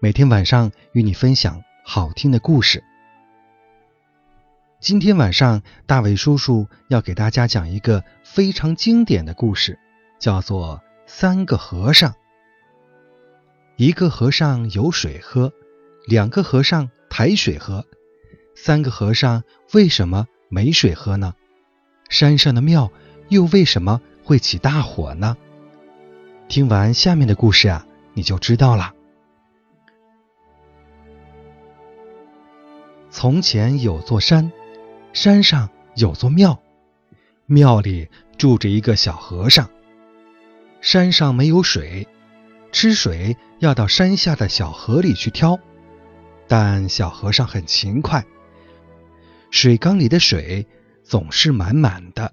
每天晚上与你分享好听的故事。今天晚上，大伟叔叔要给大家讲一个非常经典的故事，叫做《三个和尚》。一个和尚有水喝，两个和尚抬水喝，三个和尚为什么没水喝呢？山上的庙又为什么会起大火呢？听完下面的故事啊，你就知道了。从前有座山，山上有座庙，庙里住着一个小和尚。山上没有水，吃水要到山下的小河里去挑。但小和尚很勤快，水缸里的水总是满满的。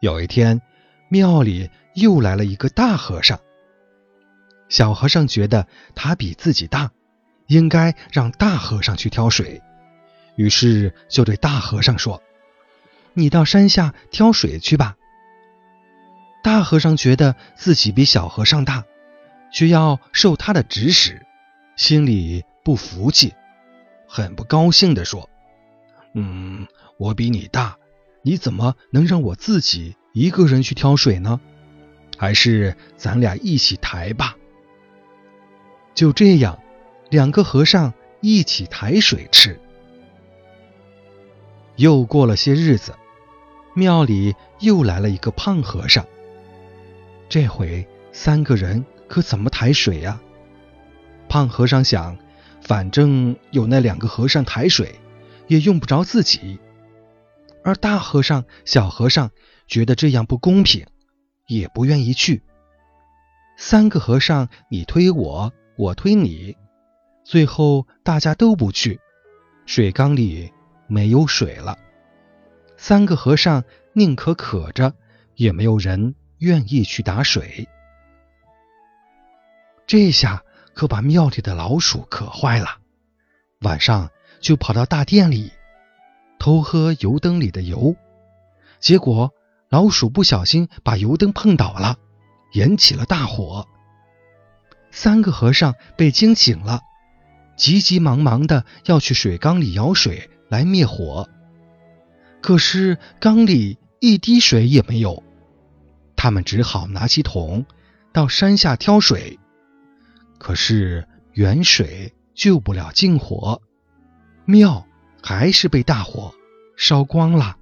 有一天，庙里又来了一个大和尚。小和尚觉得他比自己大。应该让大和尚去挑水，于是就对大和尚说：“你到山下挑水去吧。”大和尚觉得自己比小和尚大，却要受他的指使，心里不服气，很不高兴地说：“嗯，我比你大，你怎么能让我自己一个人去挑水呢？还是咱俩一起抬吧。”就这样。两个和尚一起抬水吃。又过了些日子，庙里又来了一个胖和尚。这回三个人可怎么抬水呀？胖和尚想，反正有那两个和尚抬水，也用不着自己。而大和尚、小和尚觉得这样不公平，也不愿意去。三个和尚，你推我，我推你。最后大家都不去，水缸里没有水了。三个和尚宁可渴着，也没有人愿意去打水。这下可把庙里的老鼠渴坏了，晚上就跑到大殿里偷喝油灯里的油。结果老鼠不小心把油灯碰倒了，引起了大火。三个和尚被惊醒了。急急忙忙的要去水缸里舀水来灭火，可是缸里一滴水也没有，他们只好拿起桶到山下挑水，可是远水救不了近火，庙还是被大火烧光了。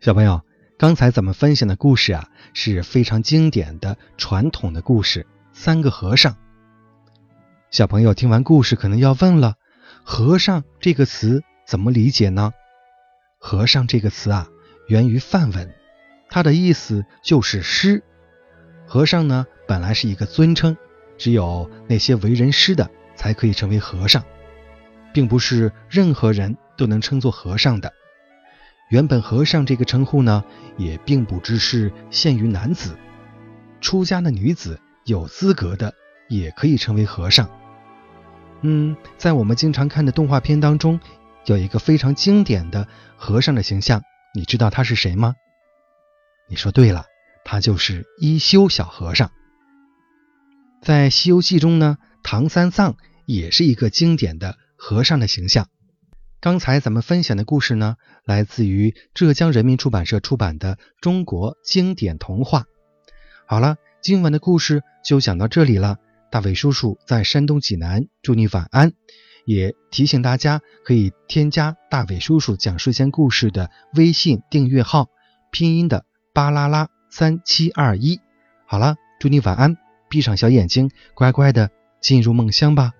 小朋友，刚才咱们分享的故事啊，是非常经典的传统的故事，《三个和尚》。小朋友听完故事，可能要问了：“和尚这个词怎么理解呢？”“和尚”这个词啊，源于梵文，它的意思就是师。和尚呢，本来是一个尊称，只有那些为人师的才可以成为和尚，并不是任何人都能称作和尚的。原本“和尚”这个称呼呢，也并不只是限于男子，出家的女子有资格的也可以成为和尚。嗯，在我们经常看的动画片当中，有一个非常经典的和尚的形象，你知道他是谁吗？你说对了，他就是一休小和尚。在《西游记》中呢，唐三藏也是一个经典的和尚的形象。刚才咱们分享的故事呢，来自于浙江人民出版社出版的《中国经典童话》。好了，今晚的故事就讲到这里了。大伟叔叔在山东济南，祝你晚安。也提醒大家可以添加大伟叔叔讲睡前故事的微信订阅号，拼音的巴拉拉三七二一。好了，祝你晚安，闭上小眼睛，乖乖的进入梦乡吧。